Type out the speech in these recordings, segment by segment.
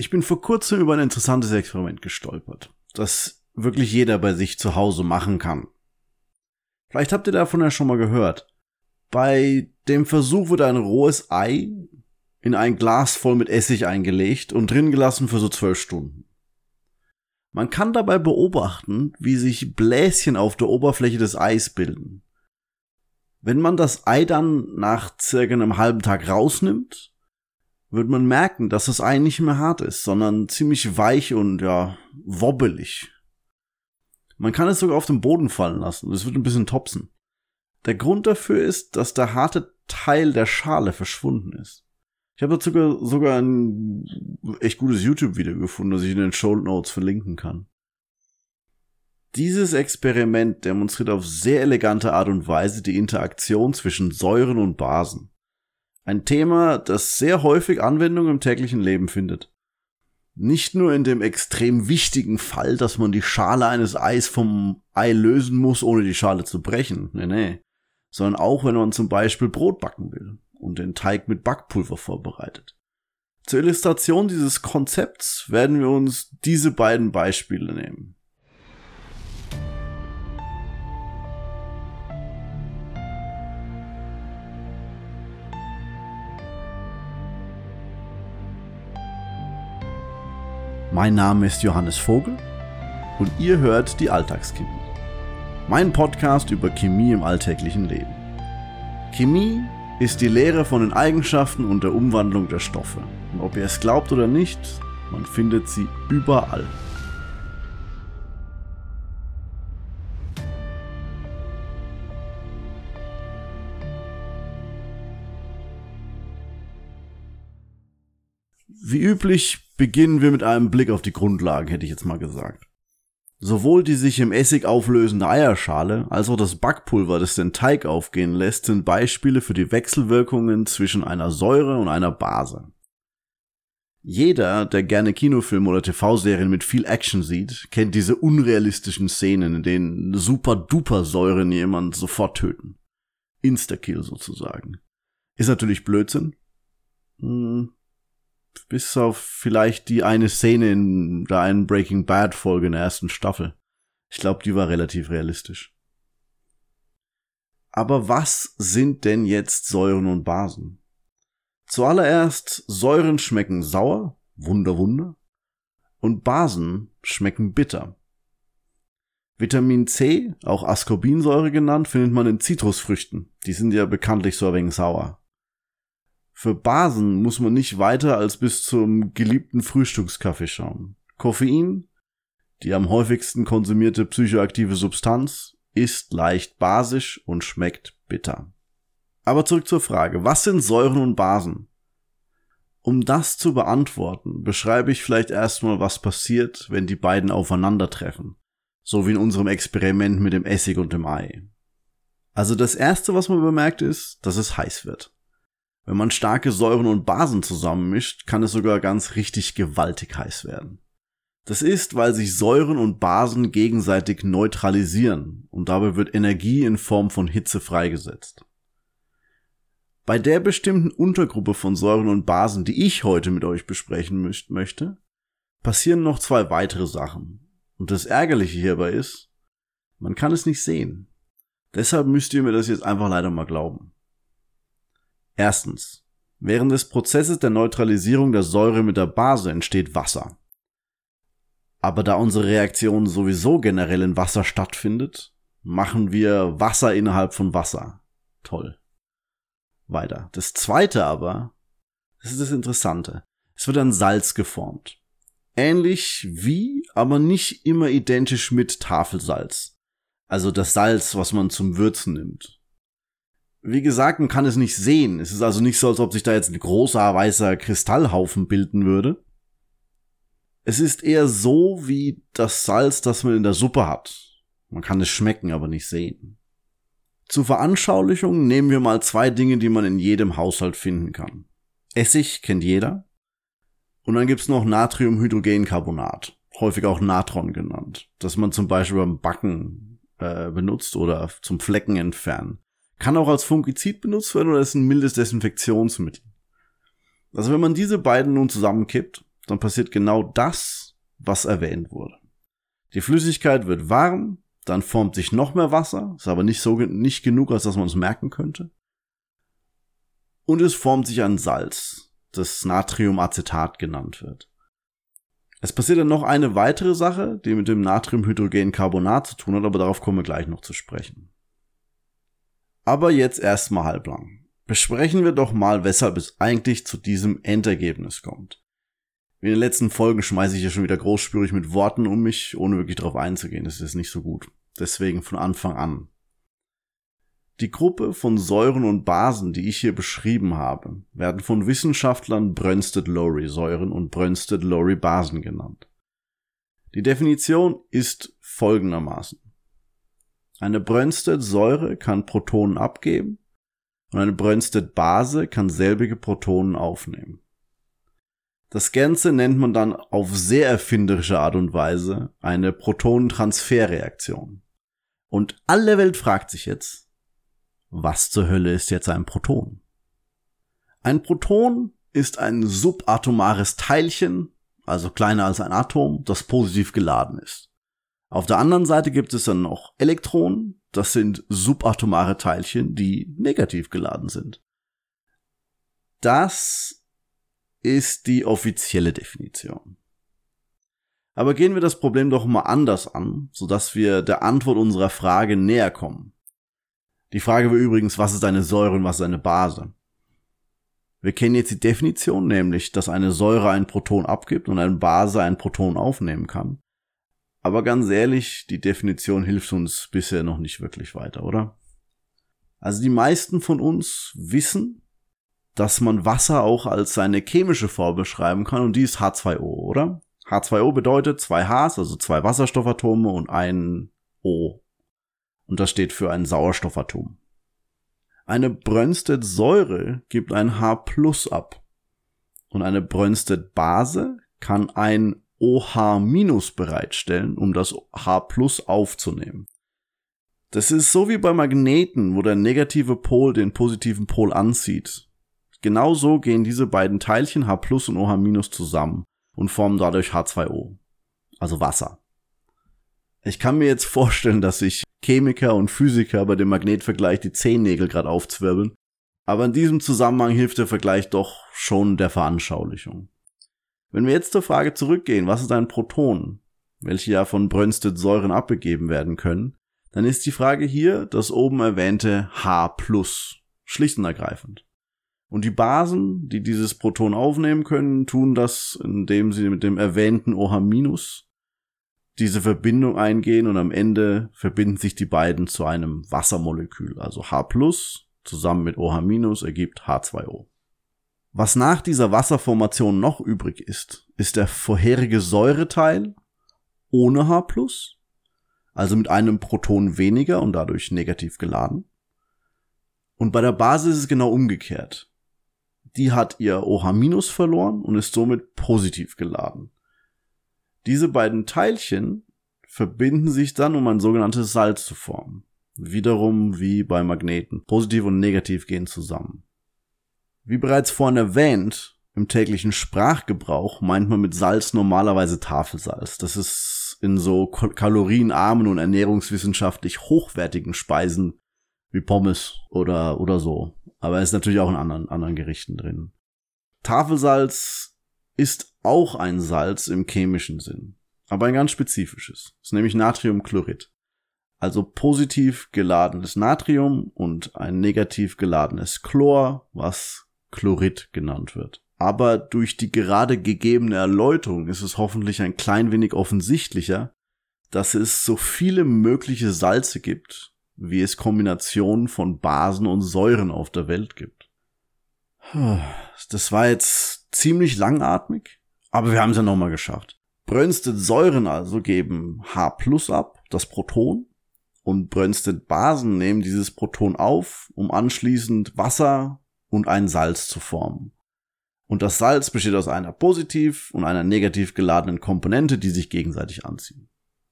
Ich bin vor kurzem über ein interessantes Experiment gestolpert, das wirklich jeder bei sich zu Hause machen kann. Vielleicht habt ihr davon ja schon mal gehört. Bei dem Versuch wird ein rohes Ei in ein Glas voll mit Essig eingelegt und drin gelassen für so zwölf Stunden. Man kann dabei beobachten, wie sich Bläschen auf der Oberfläche des Eis bilden. Wenn man das Ei dann nach circa einem halben Tag rausnimmt, wird man merken, dass das Ei nicht mehr hart ist, sondern ziemlich weich und ja, wobbelig. Man kann es sogar auf den Boden fallen lassen. Es wird ein bisschen topsen. Der Grund dafür ist, dass der harte Teil der Schale verschwunden ist. Ich habe dazu sogar ein echt gutes YouTube-Video gefunden, das ich in den Show Notes verlinken kann. Dieses Experiment demonstriert auf sehr elegante Art und Weise die Interaktion zwischen Säuren und Basen. Ein Thema, das sehr häufig Anwendung im täglichen Leben findet. Nicht nur in dem extrem wichtigen Fall, dass man die Schale eines Eis vom Ei lösen muss, ohne die Schale zu brechen. Nee, nee. Sondern auch, wenn man zum Beispiel Brot backen will und den Teig mit Backpulver vorbereitet. Zur Illustration dieses Konzepts werden wir uns diese beiden Beispiele nehmen. Mein Name ist Johannes Vogel und ihr hört die Alltagschemie. Mein Podcast über Chemie im alltäglichen Leben. Chemie ist die Lehre von den Eigenschaften und der Umwandlung der Stoffe. Und ob ihr es glaubt oder nicht, man findet sie überall. Wie üblich beginnen wir mit einem Blick auf die Grundlagen, hätte ich jetzt mal gesagt. Sowohl die sich im Essig auflösende Eierschale als auch das Backpulver, das den Teig aufgehen lässt, sind Beispiele für die Wechselwirkungen zwischen einer Säure und einer Base. Jeder, der gerne Kinofilme oder TV-Serien mit viel Action sieht, kennt diese unrealistischen Szenen, in denen super-duper-Säuren jemand sofort töten. Insta-Kill sozusagen. Ist natürlich Blödsinn. Hm, bis auf vielleicht die eine Szene in der einen Breaking Bad Folge in der ersten Staffel. Ich glaube, die war relativ realistisch. Aber was sind denn jetzt Säuren und Basen? Zuallererst, Säuren schmecken sauer, Wunder, Wunder, und Basen schmecken bitter. Vitamin C, auch Ascorbinsäure genannt, findet man in Zitrusfrüchten. Die sind ja bekanntlich so ein wenig sauer. Für Basen muss man nicht weiter als bis zum geliebten Frühstückskaffee schauen. Koffein, die am häufigsten konsumierte psychoaktive Substanz, ist leicht basisch und schmeckt bitter. Aber zurück zur Frage, was sind Säuren und Basen? Um das zu beantworten, beschreibe ich vielleicht erstmal, was passiert, wenn die beiden aufeinandertreffen. So wie in unserem Experiment mit dem Essig und dem Ei. Also das erste, was man bemerkt, ist, dass es heiß wird. Wenn man starke Säuren und Basen zusammenmischt, kann es sogar ganz richtig gewaltig heiß werden. Das ist, weil sich Säuren und Basen gegenseitig neutralisieren und dabei wird Energie in Form von Hitze freigesetzt. Bei der bestimmten Untergruppe von Säuren und Basen, die ich heute mit euch besprechen möchte, passieren noch zwei weitere Sachen. Und das Ärgerliche hierbei ist, man kann es nicht sehen. Deshalb müsst ihr mir das jetzt einfach leider mal glauben. Erstens. Während des Prozesses der Neutralisierung der Säure mit der Base entsteht Wasser. Aber da unsere Reaktion sowieso generell in Wasser stattfindet, machen wir Wasser innerhalb von Wasser. Toll. Weiter. Das zweite aber, das ist das Interessante. Es wird ein Salz geformt. Ähnlich wie, aber nicht immer identisch mit Tafelsalz. Also das Salz, was man zum Würzen nimmt. Wie gesagt, man kann es nicht sehen. Es ist also nicht so, als ob sich da jetzt ein großer weißer Kristallhaufen bilden würde. Es ist eher so wie das Salz, das man in der Suppe hat. Man kann es schmecken, aber nicht sehen. Zur Veranschaulichung nehmen wir mal zwei Dinge, die man in jedem Haushalt finden kann. Essig kennt jeder. Und dann gibt's noch Natriumhydrogencarbonat, häufig auch Natron genannt, das man zum Beispiel beim Backen äh, benutzt oder zum Flecken entfernen. Kann auch als Fungizid benutzt werden oder ist ein mildes Desinfektionsmittel. Also wenn man diese beiden nun zusammenkippt, dann passiert genau das, was erwähnt wurde. Die Flüssigkeit wird warm, dann formt sich noch mehr Wasser, ist aber nicht so nicht genug, als dass man es merken könnte. Und es formt sich ein Salz, das Natriumacetat genannt wird. Es passiert dann noch eine weitere Sache, die mit dem Natriumhydrogencarbonat zu tun hat, aber darauf kommen wir gleich noch zu sprechen. Aber jetzt erstmal halblang. Besprechen wir doch mal, weshalb es eigentlich zu diesem Endergebnis kommt. Wie in den letzten Folgen schmeiße ich ja schon wieder großspürig mit Worten um mich, ohne wirklich darauf einzugehen. Das ist nicht so gut. Deswegen von Anfang an. Die Gruppe von Säuren und Basen, die ich hier beschrieben habe, werden von Wissenschaftlern Brønsted-Lowry-Säuren und Brønsted-Lowry-Basen genannt. Die Definition ist folgendermaßen. Eine Brønsted-Säure kann Protonen abgeben und eine Brønsted-Base kann selbige Protonen aufnehmen. Das Ganze nennt man dann auf sehr erfinderische Art und Weise eine Protonentransferreaktion. Und alle Welt fragt sich jetzt, was zur Hölle ist jetzt ein Proton? Ein Proton ist ein subatomares Teilchen, also kleiner als ein Atom, das positiv geladen ist. Auf der anderen Seite gibt es dann noch Elektronen, das sind subatomare Teilchen, die negativ geladen sind. Das ist die offizielle Definition. Aber gehen wir das Problem doch mal anders an, sodass wir der Antwort unserer Frage näher kommen. Die Frage war übrigens, was ist eine Säure und was ist eine Base? Wir kennen jetzt die Definition, nämlich, dass eine Säure ein Proton abgibt und eine Base ein Proton aufnehmen kann. Aber ganz ehrlich, die Definition hilft uns bisher noch nicht wirklich weiter, oder? Also die meisten von uns wissen, dass man Wasser auch als seine chemische Form beschreiben kann und die ist H2O, oder? H2O bedeutet zwei Hs, also zwei Wasserstoffatome und ein O und das steht für ein Sauerstoffatom. Eine Brønsted-Säure gibt ein H plus ab und eine Brønsted-Base kann ein OH bereitstellen, um das H aufzunehmen. Das ist so wie bei Magneten, wo der negative Pol den positiven Pol anzieht. Genauso gehen diese beiden Teilchen H und OH zusammen und formen dadurch H2O, also Wasser. Ich kann mir jetzt vorstellen, dass sich Chemiker und Physiker bei dem Magnetvergleich die Zehennägel gerade aufzwirbeln. Aber in diesem Zusammenhang hilft der Vergleich doch schon der Veranschaulichung. Wenn wir jetzt zur Frage zurückgehen, was ist ein Proton, welche ja von Brønsted-Säuren abgegeben werden können, dann ist die Frage hier das oben erwähnte H+, schlicht und ergreifend. Und die Basen, die dieses Proton aufnehmen können, tun das, indem sie mit dem erwähnten OH- diese Verbindung eingehen und am Ende verbinden sich die beiden zu einem Wassermolekül. Also H zusammen mit OH ergibt H2O. Was nach dieser Wasserformation noch übrig ist, ist der vorherige Säureteil ohne H also mit einem Proton weniger und dadurch negativ geladen. Und bei der Basis ist es genau umgekehrt. Die hat ihr OH verloren und ist somit positiv geladen. Diese beiden Teilchen verbinden sich dann, um ein sogenanntes Salz zu formen. Wiederum wie bei Magneten. Positiv und negativ gehen zusammen. Wie bereits vorhin erwähnt, im täglichen Sprachgebrauch meint man mit Salz normalerweise Tafelsalz. Das ist in so kalorienarmen und ernährungswissenschaftlich hochwertigen Speisen wie Pommes oder, oder so. Aber es ist natürlich auch in anderen, anderen Gerichten drin. Tafelsalz ist auch ein Salz im chemischen Sinn, aber ein ganz spezifisches. Das ist nämlich Natriumchlorid. Also positiv geladenes Natrium und ein negativ geladenes Chlor, was Chlorid genannt wird. Aber durch die gerade gegebene Erläuterung ist es hoffentlich ein klein wenig offensichtlicher, dass es so viele mögliche Salze gibt, wie es Kombinationen von Basen und Säuren auf der Welt gibt. Das war jetzt ziemlich langatmig, aber wir haben es ja nochmal geschafft. Brønsted Säuren also geben H plus ab, das Proton, und Brønsted Basen nehmen dieses Proton auf, um anschließend Wasser und ein Salz zu formen. Und das Salz besteht aus einer positiv und einer negativ geladenen Komponente, die sich gegenseitig anziehen.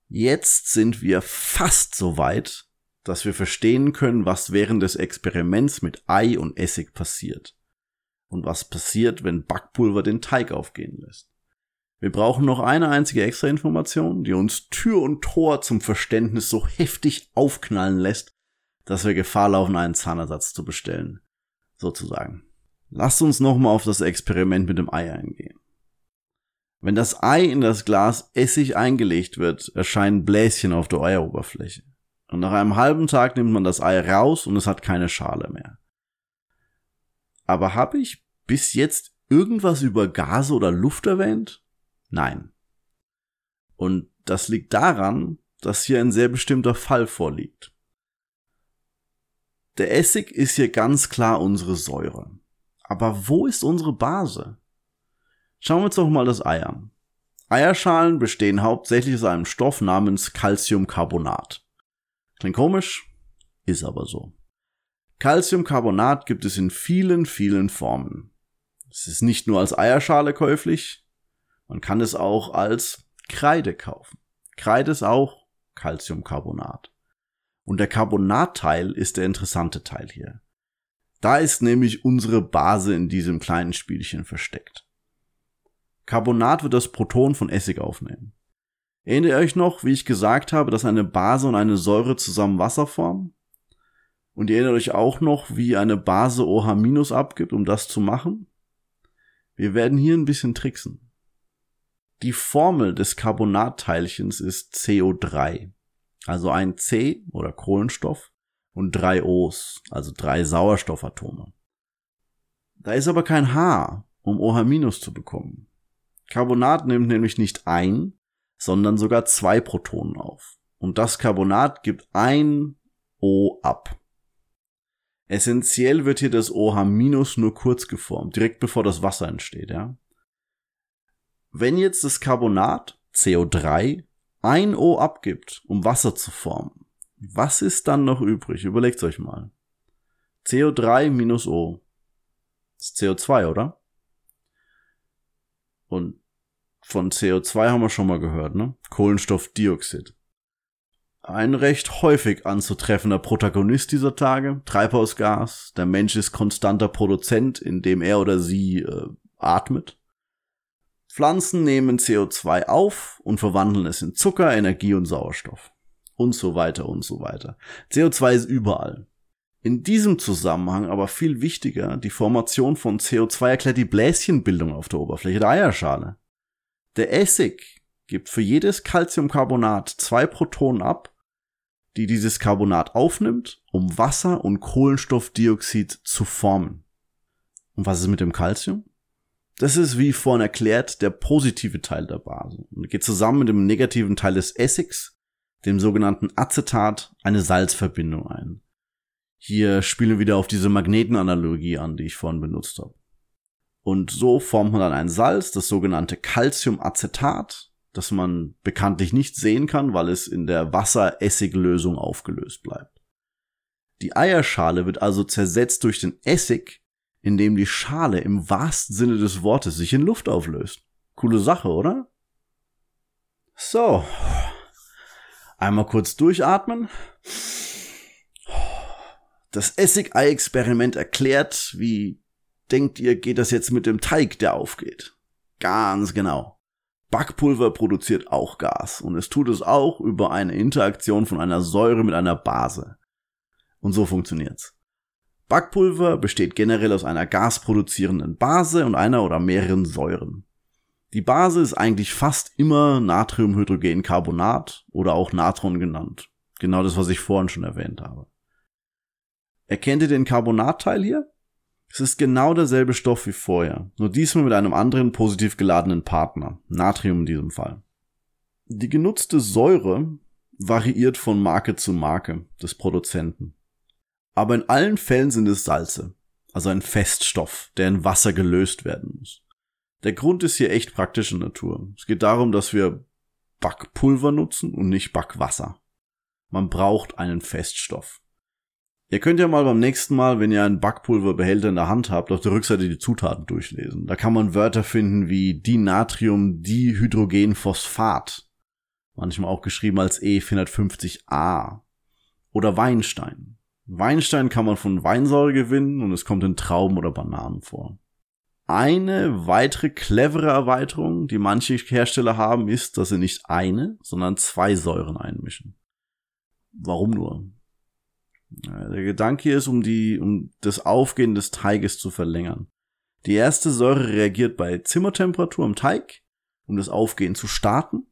Jetzt sind wir fast so weit, dass wir verstehen können, was während des Experiments mit Ei und Essig passiert und was passiert, wenn Backpulver den Teig aufgehen lässt. Wir brauchen noch eine einzige extra Information, die uns Tür und Tor zum Verständnis so heftig aufknallen lässt, dass wir Gefahr laufen, einen Zahnersatz zu bestellen. Sozusagen. Lasst uns nochmal auf das Experiment mit dem Ei eingehen. Wenn das Ei in das Glas Essig eingelegt wird, erscheinen Bläschen auf der Eieroberfläche. Und nach einem halben Tag nimmt man das Ei raus und es hat keine Schale mehr. Aber habe ich bis jetzt irgendwas über Gase oder Luft erwähnt? Nein. Und das liegt daran, dass hier ein sehr bestimmter Fall vorliegt. Der Essig ist hier ganz klar unsere Säure. Aber wo ist unsere Base? Schauen wir uns doch mal das Ei an. Eierschalen bestehen hauptsächlich aus einem Stoff namens Calciumcarbonat. Klingt komisch, ist aber so. Calciumcarbonat gibt es in vielen, vielen Formen. Es ist nicht nur als Eierschale käuflich, man kann es auch als Kreide kaufen. Kreide ist auch Calciumcarbonat. Und der Carbonatteil ist der interessante Teil hier. Da ist nämlich unsere Base in diesem kleinen Spielchen versteckt. Carbonat wird das Proton von Essig aufnehmen. Erinnert ihr euch noch, wie ich gesagt habe, dass eine Base und eine Säure zusammen Wasser formen? Und ihr erinnert euch auch noch, wie eine Base OH- abgibt, um das zu machen? Wir werden hier ein bisschen tricksen. Die Formel des Carbonatteilchens ist CO3. Also ein C oder Kohlenstoff und drei O's, also drei Sauerstoffatome. Da ist aber kein H, um OH- zu bekommen. Carbonat nimmt nämlich nicht ein, sondern sogar zwei Protonen auf. Und das Carbonat gibt ein O ab. Essentiell wird hier das OH- nur kurz geformt, direkt bevor das Wasser entsteht, ja. Wenn jetzt das Carbonat CO3 ein O abgibt, um Wasser zu formen, was ist dann noch übrig? Überlegt euch mal. CO3 minus O. Ist CO2, oder? Und von CO2 haben wir schon mal gehört, ne? Kohlenstoffdioxid. Ein recht häufig anzutreffender Protagonist dieser Tage, Treibhausgas. Der Mensch ist konstanter Produzent, indem er oder sie äh, atmet. Pflanzen nehmen CO2 auf und verwandeln es in Zucker, Energie und Sauerstoff. Und so weiter und so weiter. CO2 ist überall. In diesem Zusammenhang aber viel wichtiger, die Formation von CO2 erklärt die Bläschenbildung auf der Oberfläche der Eierschale. Der Essig gibt für jedes Calciumcarbonat zwei Protonen ab, die dieses Carbonat aufnimmt, um Wasser und Kohlenstoffdioxid zu formen. Und was ist mit dem Calcium? Das ist, wie vorhin erklärt, der positive Teil der Base und geht zusammen mit dem negativen Teil des Essigs, dem sogenannten Acetat, eine Salzverbindung ein. Hier spielen wir wieder auf diese Magnetenanalogie an, die ich vorhin benutzt habe. Und so formt man dann ein Salz, das sogenannte Calciumacetat, das man bekanntlich nicht sehen kann, weil es in der Wasser-Essig-Lösung aufgelöst bleibt. Die Eierschale wird also zersetzt durch den Essig in dem die Schale im wahrsten Sinne des Wortes sich in Luft auflöst. Coole Sache, oder? So. Einmal kurz durchatmen. Das Essigei-Experiment erklärt, wie denkt ihr, geht das jetzt mit dem Teig, der aufgeht? Ganz genau. Backpulver produziert auch Gas und es tut es auch über eine Interaktion von einer Säure mit einer Base. Und so funktioniert's. Backpulver besteht generell aus einer gasproduzierenden Base und einer oder mehreren Säuren. Die Base ist eigentlich fast immer Natriumhydrogencarbonat oder auch Natron genannt. Genau das, was ich vorhin schon erwähnt habe. Erkennt ihr den Carbonatteil hier? Es ist genau derselbe Stoff wie vorher, nur diesmal mit einem anderen positiv geladenen Partner, Natrium in diesem Fall. Die genutzte Säure variiert von Marke zu Marke des Produzenten. Aber in allen Fällen sind es Salze, also ein Feststoff, der in Wasser gelöst werden muss. Der Grund ist hier echt praktische Natur. Es geht darum, dass wir Backpulver nutzen und nicht Backwasser. Man braucht einen Feststoff. Ihr könnt ja mal beim nächsten Mal, wenn ihr einen Backpulverbehälter in der Hand habt, auf der Rückseite die Zutaten durchlesen. Da kann man Wörter finden wie Dinatrium-Dihydrogenphosphat, manchmal auch geschrieben als E450A, oder Weinstein. Weinstein kann man von Weinsäure gewinnen und es kommt in Trauben oder Bananen vor. Eine weitere clevere Erweiterung, die manche Hersteller haben, ist, dass sie nicht eine, sondern zwei Säuren einmischen. Warum nur? Der Gedanke ist, um die, um das Aufgehen des Teiges zu verlängern. Die erste Säure reagiert bei Zimmertemperatur im Teig, um das Aufgehen zu starten.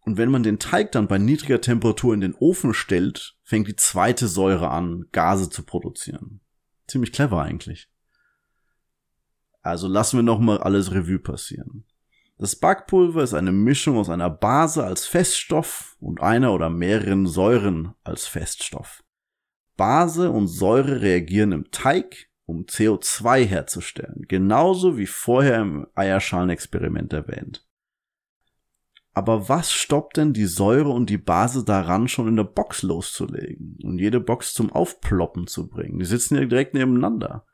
Und wenn man den Teig dann bei niedriger Temperatur in den Ofen stellt, fängt die zweite Säure an, Gase zu produzieren. Ziemlich clever eigentlich. Also lassen wir nochmal alles Revue passieren. Das Backpulver ist eine Mischung aus einer Base als Feststoff und einer oder mehreren Säuren als Feststoff. Base und Säure reagieren im Teig, um CO2 herzustellen, genauso wie vorher im Eierschalenexperiment erwähnt. Aber was stoppt denn die Säure und die Base daran, schon in der Box loszulegen und jede Box zum Aufploppen zu bringen? Die sitzen ja direkt nebeneinander.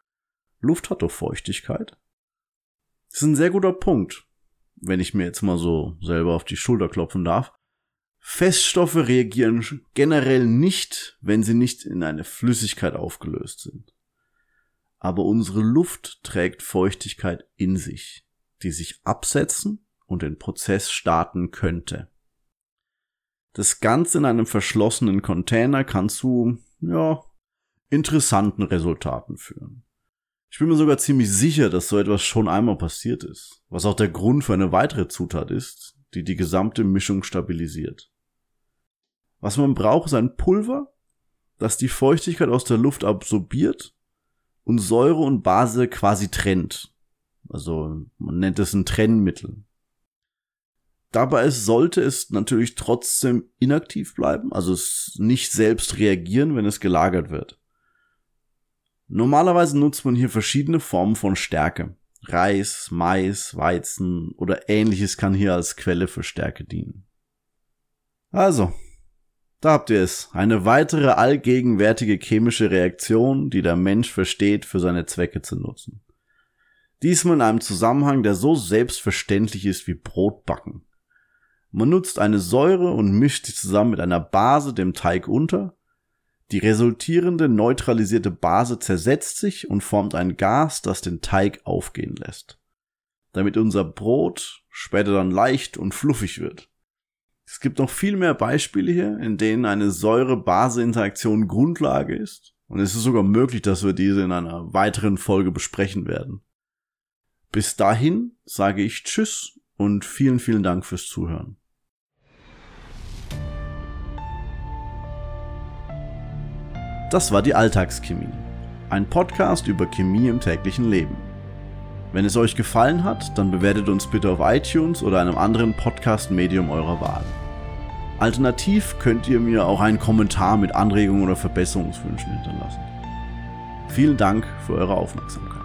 Luft hat doch Feuchtigkeit. Das ist ein sehr guter Punkt, wenn ich mir jetzt mal so selber auf die Schulter klopfen darf. Feststoffe reagieren generell nicht, wenn sie nicht in eine Flüssigkeit aufgelöst sind. Aber unsere Luft trägt Feuchtigkeit in sich, die sich absetzen und den Prozess starten könnte. Das Ganze in einem verschlossenen Container kann zu, ja, interessanten Resultaten führen. Ich bin mir sogar ziemlich sicher, dass so etwas schon einmal passiert ist, was auch der Grund für eine weitere Zutat ist, die die gesamte Mischung stabilisiert. Was man braucht, ist ein Pulver, das die Feuchtigkeit aus der Luft absorbiert und Säure und Base quasi trennt. Also man nennt es ein Trennmittel. Dabei sollte es natürlich trotzdem inaktiv bleiben, also es nicht selbst reagieren, wenn es gelagert wird. Normalerweise nutzt man hier verschiedene Formen von Stärke. Reis, Mais, Weizen oder ähnliches kann hier als Quelle für Stärke dienen. Also, da habt ihr es. Eine weitere allgegenwärtige chemische Reaktion, die der Mensch versteht, für seine Zwecke zu nutzen. Diesmal in einem Zusammenhang, der so selbstverständlich ist wie Brotbacken. Man nutzt eine Säure und mischt sie zusammen mit einer Base dem Teig unter. Die resultierende neutralisierte Base zersetzt sich und formt ein Gas, das den Teig aufgehen lässt. Damit unser Brot später dann leicht und fluffig wird. Es gibt noch viel mehr Beispiele hier, in denen eine Säure-Base-Interaktion Grundlage ist. Und es ist sogar möglich, dass wir diese in einer weiteren Folge besprechen werden. Bis dahin sage ich Tschüss und vielen, vielen Dank fürs Zuhören. Das war die Alltagschemie, ein Podcast über Chemie im täglichen Leben. Wenn es euch gefallen hat, dann bewertet uns bitte auf iTunes oder einem anderen Podcast-Medium eurer Wahl. Alternativ könnt ihr mir auch einen Kommentar mit Anregungen oder Verbesserungswünschen hinterlassen. Vielen Dank für eure Aufmerksamkeit.